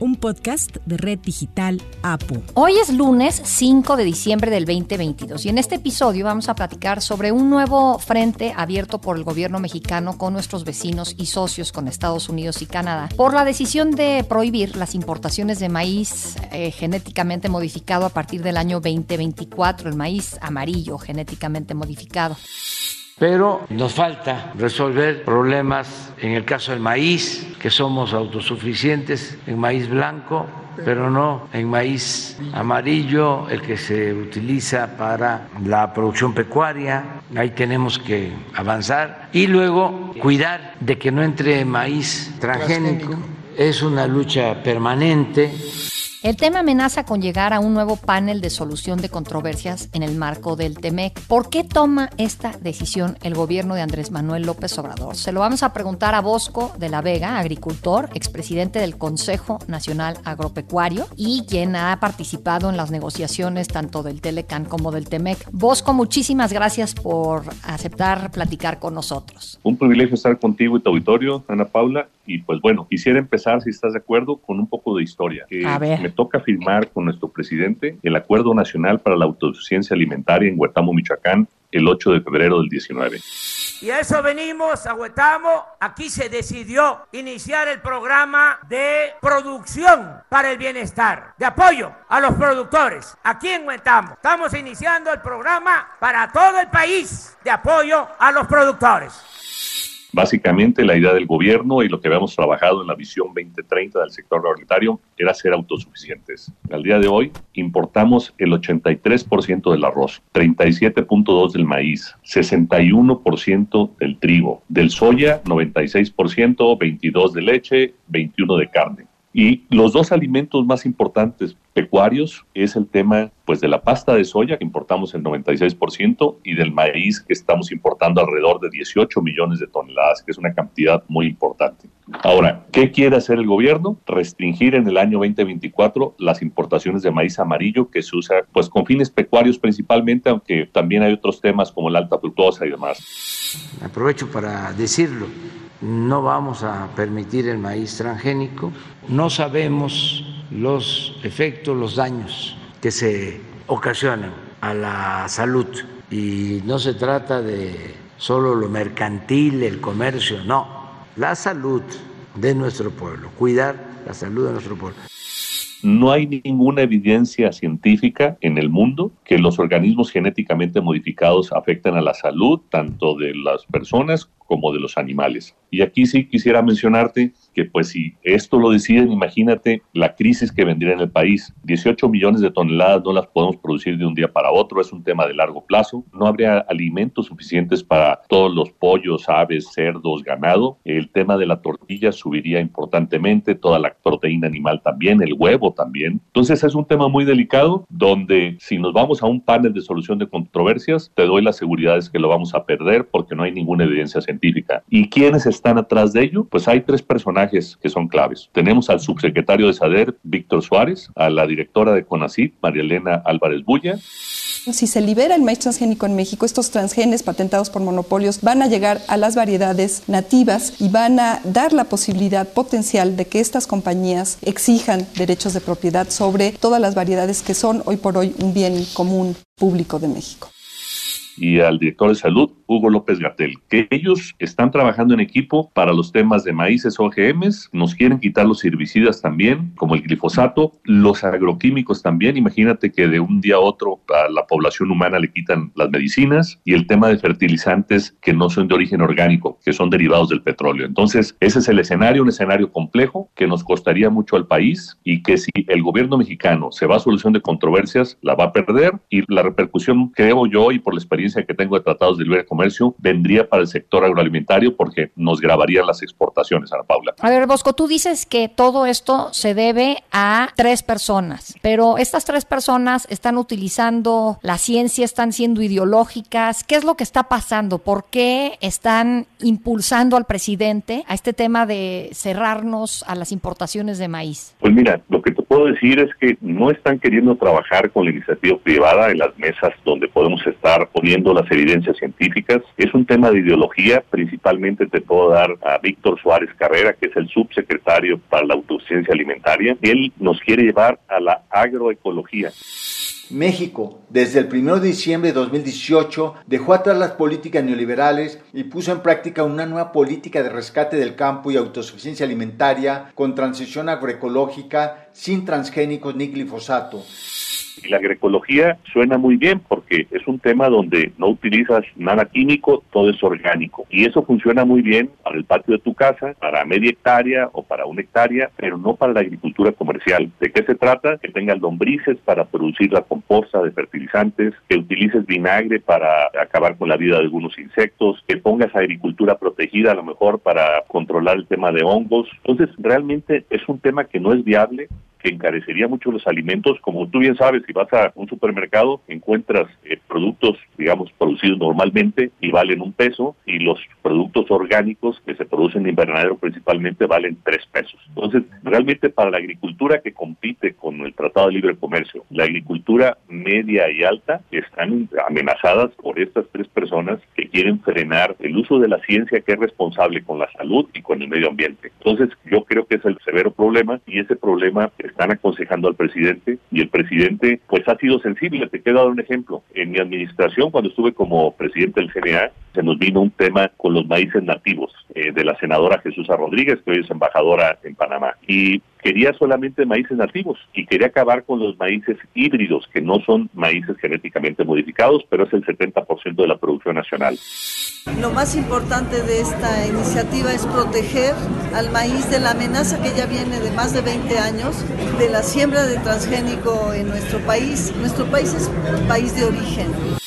un podcast de Red Digital APU. Hoy es lunes 5 de diciembre del 2022 y en este episodio vamos a platicar sobre un nuevo frente abierto por el gobierno mexicano con nuestros vecinos y socios con Estados Unidos y Canadá por la decisión de prohibir las importaciones de maíz eh, genéticamente modificado a partir del año 2024, el maíz amarillo genéticamente modificado. Pero nos falta resolver problemas en el caso del maíz, que somos autosuficientes en maíz blanco, pero no en maíz amarillo, el que se utiliza para la producción pecuaria. Ahí tenemos que avanzar. Y luego cuidar de que no entre maíz transgénico. Es una lucha permanente. El tema amenaza con llegar a un nuevo panel de solución de controversias en el marco del TEMEC. ¿Por qué toma esta decisión el gobierno de Andrés Manuel López Obrador? Se lo vamos a preguntar a Bosco de la Vega, agricultor, expresidente del Consejo Nacional Agropecuario y quien ha participado en las negociaciones tanto del Telecan como del TEMEC. Bosco, muchísimas gracias por aceptar platicar con nosotros. Un privilegio estar contigo y tu auditorio, Ana Paula. Y pues bueno, quisiera empezar, si estás de acuerdo, con un poco de historia. a ver me toca firmar con nuestro presidente el Acuerdo Nacional para la Autosuficiencia Alimentaria en Huetamo, Michoacán, el 8 de febrero del 19. Y a eso venimos a Huetamo. Aquí se decidió iniciar el programa de producción para el bienestar, de apoyo a los productores. Aquí en Huetamo estamos iniciando el programa para todo el país de apoyo a los productores. Básicamente la idea del gobierno y lo que habíamos trabajado en la visión 2030 del sector agroalimentario era ser autosuficientes. Al día de hoy importamos el 83% del arroz, 37.2% del maíz, 61% del trigo, del soya 96%, 22% de leche, 21% de carne. Y los dos alimentos más importantes pecuarios es el tema pues de la pasta de soya que importamos el 96% y del maíz que estamos importando alrededor de 18 millones de toneladas, que es una cantidad muy importante. Ahora, ¿qué quiere hacer el gobierno? Restringir en el año 2024 las importaciones de maíz amarillo que se usa pues con fines pecuarios principalmente, aunque también hay otros temas como la alta fructosa y demás. Aprovecho para decirlo no vamos a permitir el maíz transgénico, no sabemos los efectos, los daños que se ocasionan a la salud y no se trata de solo lo mercantil, el comercio, no, la salud de nuestro pueblo, cuidar la salud de nuestro pueblo. No hay ninguna evidencia científica en el mundo que los organismos genéticamente modificados afecten a la salud tanto de las personas como de los animales. Y aquí sí quisiera mencionarte pues si esto lo deciden, imagínate la crisis que vendría en el país. 18 millones de toneladas no las podemos producir de un día para otro, es un tema de largo plazo. No habría alimentos suficientes para todos los pollos, aves, cerdos, ganado. El tema de la tortilla subiría importantemente, toda la proteína animal también, el huevo también. Entonces es un tema muy delicado donde si nos vamos a un panel de solución de controversias, te doy las seguridades que lo vamos a perder porque no hay ninguna evidencia científica ¿Y quiénes están atrás de ello? Pues hay tres personajes que son claves. Tenemos al subsecretario de SADER, Víctor Suárez, a la directora de CONACYT, María Elena Álvarez Bulla, si se libera el maíz transgénico en México, estos transgenes patentados por monopolios van a llegar a las variedades nativas y van a dar la posibilidad potencial de que estas compañías exijan derechos de propiedad sobre todas las variedades que son hoy por hoy un bien común público de México y al director de salud, Hugo López Gatel, que ellos están trabajando en equipo para los temas de maíces OGMs, nos quieren quitar los herbicidas también, como el glifosato, los agroquímicos también, imagínate que de un día a otro a la población humana le quitan las medicinas y el tema de fertilizantes que no son de origen orgánico, que son derivados del petróleo. Entonces, ese es el escenario, un escenario complejo que nos costaría mucho al país y que si el gobierno mexicano se va a solución de controversias, la va a perder y la repercusión, creo yo, y por la experiencia experiencia que tengo de tratados de libre comercio, vendría para el sector agroalimentario porque nos grabarían las exportaciones, Ana Paula. A ver, Bosco, tú dices que todo esto se debe a tres personas, pero estas tres personas están utilizando la ciencia, están siendo ideológicas. ¿Qué es lo que está pasando? ¿Por qué están impulsando al presidente a este tema de cerrarnos a las importaciones de maíz? Pues mira, lo que te puedo decir es que no están queriendo trabajar con la iniciativa privada en las mesas donde podemos estar poniendo las evidencias científicas. Es un tema de ideología, principalmente te puedo dar a Víctor Suárez Carrera, que es el subsecretario para la autociencia alimentaria. Él nos quiere llevar a la agroecología. México, desde el 1 de diciembre de 2018, dejó atrás las políticas neoliberales y puso en práctica una nueva política de rescate del campo y autosuficiencia alimentaria con transición agroecológica sin transgénicos ni glifosato. Y la agroecología suena muy bien porque es un tema donde no utilizas nada químico, todo es orgánico. Y eso funciona muy bien para el patio de tu casa, para media hectárea o para una hectárea, pero no para la agricultura comercial. ¿De qué se trata? Que tengas lombrices para producir la composta de fertilizantes, que utilices vinagre para acabar con la vida de algunos insectos, que pongas agricultura protegida a lo mejor para controlar el tema de hongos. Entonces, realmente es un tema que no es viable encarecería mucho los alimentos. Como tú bien sabes, si vas a un supermercado, encuentras eh, productos, digamos, producidos normalmente y valen un peso, y los productos orgánicos que se producen en invernadero principalmente valen tres pesos. Entonces, realmente para la agricultura que compite con el Tratado de Libre Comercio, la agricultura media y alta están amenazadas por estas tres personas que quieren frenar el uso de la ciencia que es responsable con la salud y con el medio ambiente. Entonces, yo creo que es el severo problema y ese problema están aconsejando al presidente y el presidente pues ha sido sensible. Te quiero dar un ejemplo. En mi administración, cuando estuve como presidente del CNA, se nos vino un tema con los maíces nativos eh, de la senadora Jesús Rodríguez, que hoy es embajadora en Panamá. Y quería solamente maíces nativos y quería acabar con los maíces híbridos, que no son maíces genéticamente modificados, pero es el 70% de la producción nacional. Lo más importante de esta iniciativa es proteger al maíz de la amenaza que ya viene de más de 20 años de la siembra de transgénico en nuestro país. Nuestro país es país de origen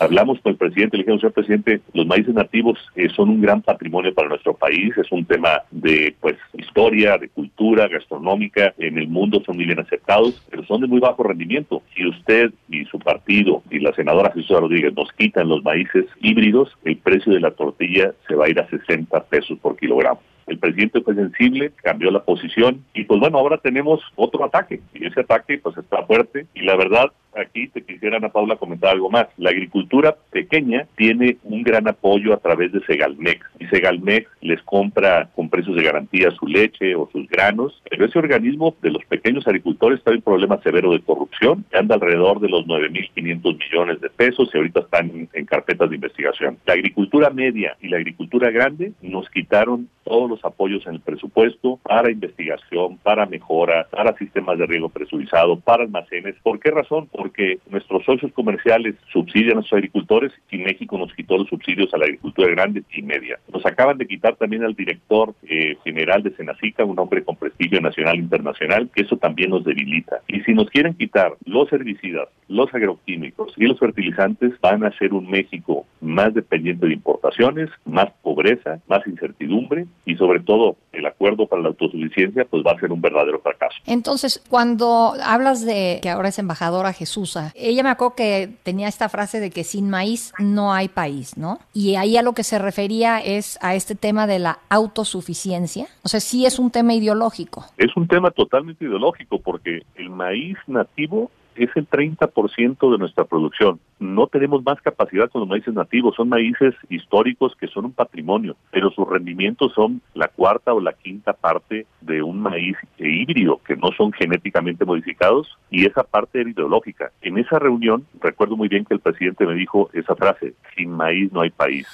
hablamos con el presidente, le dijimos, señor presidente, los maíces nativos eh, son un gran patrimonio para nuestro país, es un tema de pues historia, de cultura, gastronómica, en el mundo son muy bien aceptados, pero son de muy bajo rendimiento. Si usted y su partido y la senadora Jesús Rodríguez nos quitan los maíces híbridos, el precio de la tortilla se va a ir a 60 pesos por kilogramo el presidente fue sensible, cambió la posición y pues bueno, ahora tenemos otro ataque y ese ataque pues está fuerte y la verdad aquí te quisiera Ana Paula comentar algo más. La agricultura pequeña tiene un gran apoyo a través de Segalmex Segalmex les compra con precios de garantía su leche o sus granos, pero ese organismo de los pequeños agricultores está en un problema severo de corrupción, que anda alrededor de los 9.500 millones de pesos y ahorita están en carpetas de investigación. La agricultura media y la agricultura grande nos quitaron todos los apoyos en el presupuesto para investigación, para mejora, para sistemas de riego presurizado, para almacenes. ¿Por qué razón? Porque nuestros socios comerciales subsidian a los agricultores y México nos quitó los subsidios a la agricultura grande y media. Acaban de quitar también al director eh, general de Senacica, un hombre con prestigio nacional e internacional, que eso también nos debilita. Y si nos quieren quitar los herbicidas, los agroquímicos y los fertilizantes, van a ser un México más dependiente de importaciones, más pobreza, más incertidumbre y sobre todo el acuerdo para la autosuficiencia pues va a ser un verdadero fracaso. Entonces, cuando hablas de que ahora es embajadora Jesús, ella me acuerdo que tenía esta frase de que sin maíz no hay país, ¿no? Y ahí a lo que se refería es a este tema de la autosuficiencia. O sea, sí es un tema ideológico. Es un tema totalmente ideológico porque el maíz nativo es el 30% de nuestra producción. No tenemos más capacidad con los maíces nativos, son maíces históricos que son un patrimonio, pero sus rendimientos son la cuarta o la quinta parte de un maíz híbrido, que no son genéticamente modificados, y esa parte era ideológica. En esa reunión, recuerdo muy bien que el presidente me dijo esa frase, sin maíz no hay país.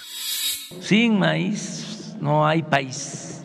Sin maíz no hay país.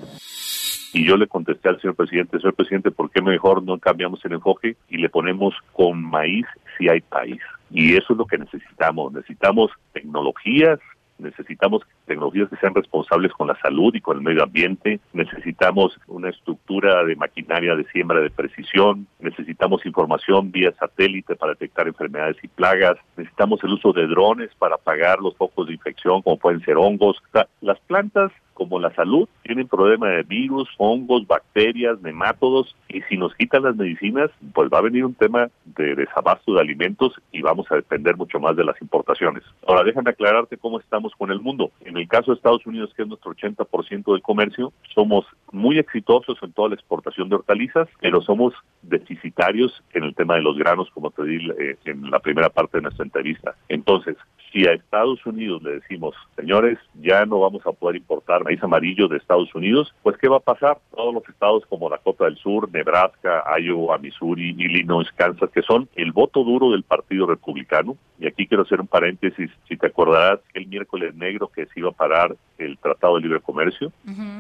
Y yo le contesté al señor presidente, señor presidente, ¿por qué mejor no cambiamos el enfoque y le ponemos con maíz si hay país? Y eso es lo que necesitamos. Necesitamos tecnologías, necesitamos tecnologías que sean responsables con la salud y con el medio ambiente, necesitamos una estructura de maquinaria de siembra de precisión, necesitamos información vía satélite para detectar enfermedades y plagas, necesitamos el uso de drones para apagar los focos de infección como pueden ser hongos. las plantas como la salud, tienen problema de virus, hongos, bacterias, nemátodos, y si nos quitan las medicinas, pues va a venir un tema de desabasto de alimentos y vamos a depender mucho más de las importaciones. Ahora, déjame aclararte cómo estamos con el mundo. El caso de Estados Unidos, que es nuestro 80% del comercio, somos muy exitosos en toda la exportación de hortalizas, pero somos deficitarios en el tema de los granos, como te di eh, en la primera parte de nuestra entrevista. Entonces, si a Estados Unidos le decimos, señores, ya no vamos a poder importar maíz amarillo de Estados Unidos, pues ¿qué va a pasar? Todos los estados como Dakota del Sur, Nebraska, Iowa, Missouri, Illinois, Kansas, que son el voto duro del Partido Republicano, y aquí quiero hacer un paréntesis, si te acordarás, el miércoles negro que se iba a parar el Tratado de Libre Comercio,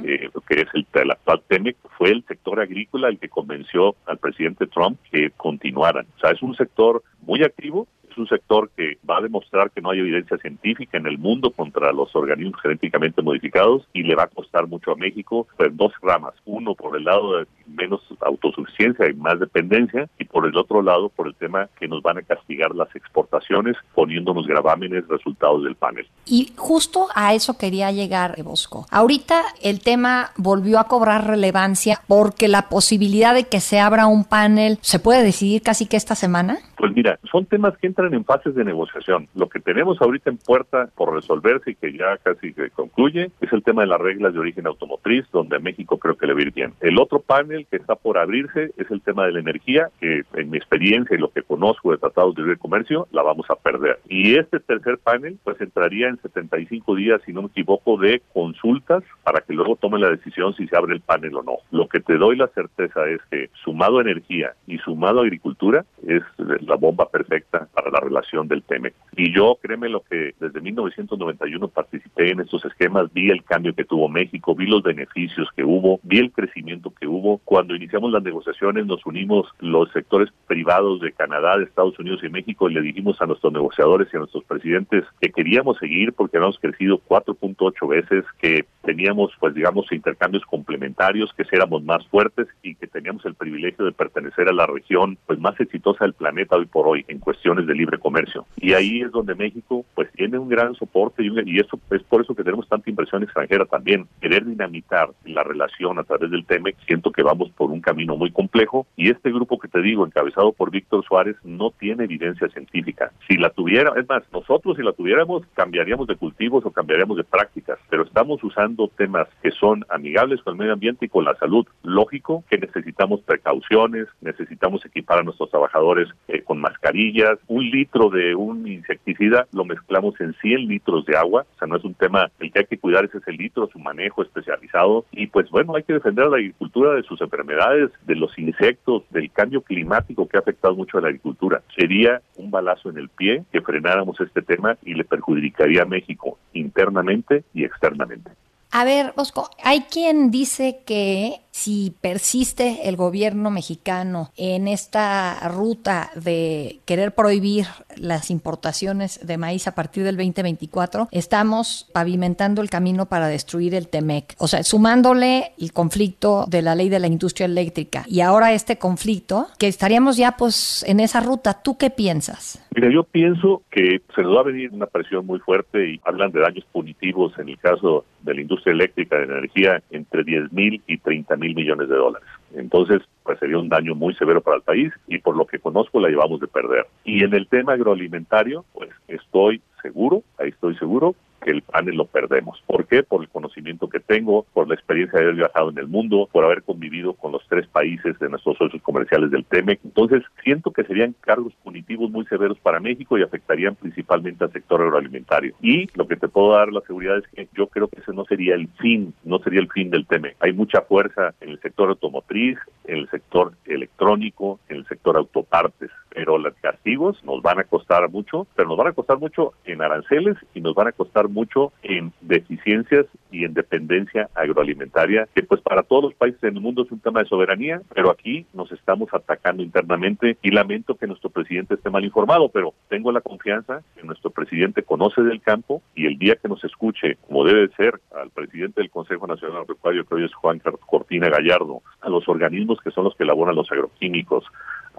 eh, que es el, el actual TEMEC, fue el sector agrícola el que convenció al presidente Trump que continuaran. O sea, es un sector muy activo, un sector que va a demostrar que no hay evidencia científica en el mundo contra los organismos genéticamente modificados y le va a costar mucho a México pues, dos ramas. Uno por el lado de menos autosuficiencia y más dependencia y por el otro lado por el tema que nos van a castigar las exportaciones poniéndonos gravámenes resultados del panel. Y justo a eso quería llegar, Bosco. Ahorita el tema volvió a cobrar relevancia porque la posibilidad de que se abra un panel se puede decidir casi que esta semana. Pues mira, son temas que entran en fases de negociación. Lo que tenemos ahorita en puerta por resolverse y que ya casi se concluye es el tema de las reglas de origen automotriz, donde México creo que le va a ir bien. El otro panel que está por abrirse es el tema de la energía, que en mi experiencia y lo que conozco de tratados de libre comercio, la vamos a perder. Y este tercer panel, pues entraría en 75 días, si no me equivoco, de consultas para que luego tomen la decisión si se abre el panel o no. Lo que te doy la certeza es que sumado energía y sumado agricultura es la bomba perfecta para la relación del TEMEC. Y yo, créeme lo que desde 1991 participé en estos esquemas, vi el cambio que tuvo México, vi los beneficios que hubo, vi el crecimiento que hubo. Cuando iniciamos las negociaciones nos unimos los sectores privados de Canadá, de Estados Unidos y México y le dijimos a nuestros negociadores y a nuestros presidentes que queríamos seguir porque habíamos crecido 4.8 veces, que teníamos, pues digamos, intercambios complementarios, que éramos más fuertes y que teníamos el privilegio de pertenecer a la región pues más exitosa del planeta hoy por hoy en cuestiones de libre comercio. Y ahí es donde México pues tiene un gran soporte y, y eso es por eso que tenemos tanta inversión extranjera también. Querer dinamitar la relación a través del TEMEC, siento que vamos por un camino muy complejo y este grupo que te digo, encabezado por Víctor Suárez, no tiene evidencia científica. Si la tuviera, es más, nosotros si la tuviéramos cambiaríamos de cultivos o cambiaríamos de prácticas, pero estamos usando temas que son amigables con el medio ambiente y con la salud. Lógico que necesitamos precauciones, necesitamos equipar a nuestros trabajadores eh, con mascarillas, un litro de un insecticida lo mezclamos en 100 litros de agua, o sea, no es un tema, el que hay que cuidar es ese litro, su manejo especializado, y pues bueno, hay que defender a la agricultura de sus enfermedades, de los insectos, del cambio climático que ha afectado mucho a la agricultura. Sería un balazo en el pie que frenáramos este tema y le perjudicaría a México internamente y externamente. A ver, Bosco, hay quien dice que si persiste el gobierno mexicano en esta ruta de querer prohibir las importaciones de maíz a partir del 2024, estamos pavimentando el camino para destruir el TEMEC. O sea, sumándole el conflicto de la ley de la industria eléctrica y ahora este conflicto, que estaríamos ya pues en esa ruta. ¿Tú qué piensas? Mira, yo pienso que se nos va a venir una presión muy fuerte y hablan de daños punitivos en el caso de la industria eléctrica de energía entre 10 mil y 30 mil millones de dólares. Entonces, pues sería un daño muy severo para el país y por lo que conozco la llevamos de perder. Y en el tema agroalimentario, pues estoy seguro, ahí estoy seguro, que el panel lo perdemos. ¿Por qué? Por el conocimiento que tengo, por la experiencia de haber viajado en el mundo, por haber convivido con los tres países de nuestros socios comerciales del TEMEC. Entonces, siento que serían cargos punitivos muy severos para México y afectarían principalmente al sector agroalimentario. Y lo que te puedo dar la seguridad es que yo creo que ese no sería el fin, no sería el fin del TEMEC. Hay mucha fuerza en el sector automotriz, en el sector electrónico, en el sector autopartes pero los castigos nos van a costar mucho, pero nos van a costar mucho en aranceles y nos van a costar mucho en deficiencias y en dependencia agroalimentaria, que pues para todos los países en el mundo es un tema de soberanía, pero aquí nos estamos atacando internamente y lamento que nuestro presidente esté mal informado, pero tengo la confianza que nuestro presidente conoce del campo y el día que nos escuche, como debe ser, al presidente del Consejo Nacional Agropecuario, que hoy es Juan Cortina Gallardo, a los organismos que son los que elaboran los agroquímicos,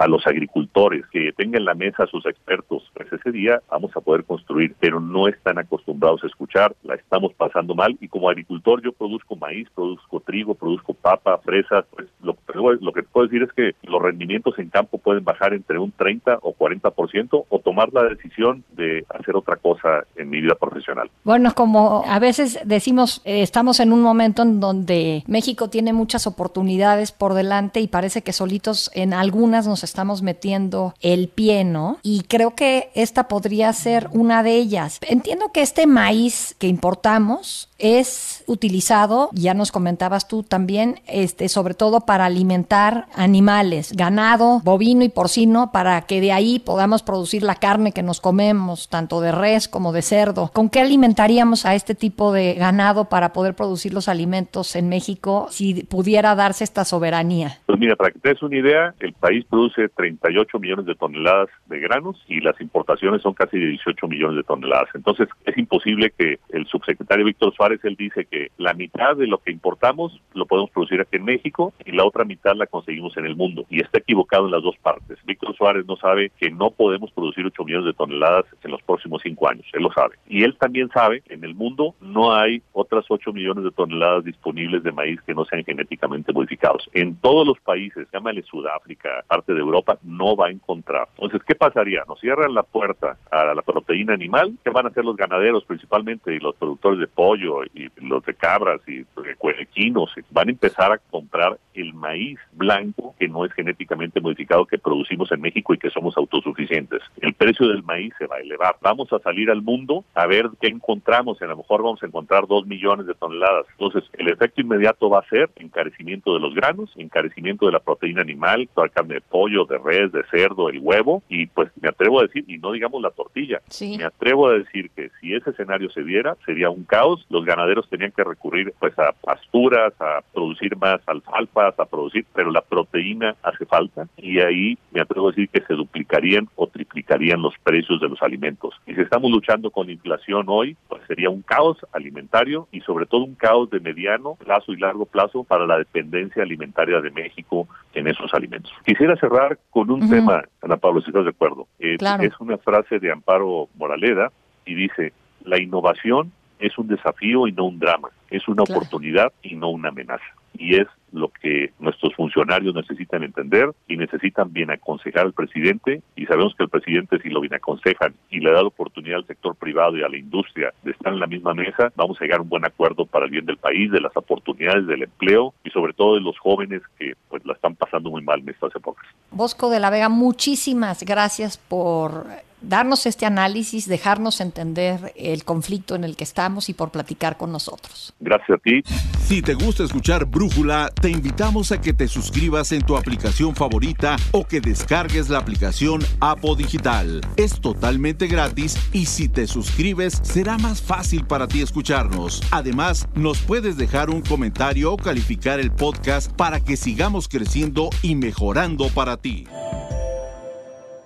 a los agricultores, que tengan en la mesa a sus expertos, pues ese día vamos a poder construir, pero no están acostumbrados a escuchar, la estamos pasando mal y como agricultor yo produzco maíz, produzco trigo, produzco papa, fresas, pues lo, lo que puedo decir es que los rendimientos en campo pueden bajar entre un 30 o 40% o tomar la decisión de hacer otra cosa en mi vida profesional. Bueno, como a veces decimos, eh, estamos en un momento en donde México tiene muchas oportunidades por delante y parece que solitos en algunas nos estamos metiendo el pie, ¿no? Y creo que esta podría ser una de ellas. Entiendo que este maíz que importamos es utilizado, ya nos comentabas tú también, este, sobre todo para alimentar animales, ganado, bovino y porcino, para que de ahí podamos producir la carne que nos comemos, tanto de res como de cerdo. ¿Con qué alimentaríamos a este tipo de ganado para poder producir los alimentos en México si pudiera darse esta soberanía? Pues mira, para que te des una idea, el país produce 38 millones de toneladas de granos y las importaciones son casi de 18 millones de toneladas. Entonces, es imposible que el subsecretario Víctor Suárez, él dice que la mitad de lo que importamos lo podemos producir aquí en México y la otra mitad la conseguimos en el mundo. Y está equivocado en las dos partes. Víctor Suárez no sabe que no podemos producir 8 millones de toneladas en los próximos 5 años. Él lo sabe. Y él también sabe que en el mundo no hay otras 8 millones de toneladas disponibles de maíz que no sean genéticamente modificados. En todos los países, llámale Sudáfrica, parte de Europa, no va a encontrar. Entonces, ¿qué pasaría? Nos cierran la puerta a la proteína animal. ¿Qué van a hacer los ganaderos principalmente y los productores de pollo y los de cabras y cuerequinos? Van a empezar a comprar el maíz blanco que no es genéticamente modificado que producimos en México y que somos autosuficientes. El precio del maíz se va a elevar. Vamos a salir al mundo a ver qué encontramos. a lo mejor vamos a encontrar dos millones de toneladas. Entonces, el efecto inmediato va a ser encarecimiento de los granos, encarecimiento de la proteína animal, toda carne de pollo, de res, de cerdo, el huevo, y pues me atrevo a decir, y no digamos la tortilla, me atrevo a decir que si ese escenario se diera, sería un caos. Los ganaderos tenían que recurrir pues a pasturas, a producir más alfalfas, a producir, pero la proteína hace falta, y ahí me atrevo a decir que se duplicarían o triplicarían los precios de los alimentos. Y si estamos luchando con inflación hoy, pues sería un caos alimentario y sobre todo un caos de mediano plazo y largo plazo para la dependencia alimentaria de México en esos alimentos. Quisiera cerrar con un tema, Ana Pablo, si estás de acuerdo. Eh, es una frase de Amparo Moraleda y dice, la innovación es un desafío y no un drama, es una oportunidad y no una amenaza. Y es lo que nuestros funcionarios necesitan entender y necesitan bien aconsejar al presidente y sabemos que el presidente si lo bien aconsejan y le da la oportunidad al sector privado y a la industria de estar en la misma mesa, vamos a llegar a un buen acuerdo para el bien del país, de las oportunidades del empleo y sobre todo de los jóvenes que pues la están pasando muy mal en estas épocas. Bosco de la Vega, muchísimas gracias por darnos este análisis, dejarnos entender el conflicto en el que estamos y por platicar con nosotros. Gracias a ti. Si te gusta escuchar Brújula, te invitamos a que te suscribas en tu aplicación favorita o que descargues la aplicación Apo Digital. Es totalmente gratis y si te suscribes será más fácil para ti escucharnos. Además, nos puedes dejar un comentario o calificar el podcast para que sigamos creciendo y mejorando para ti.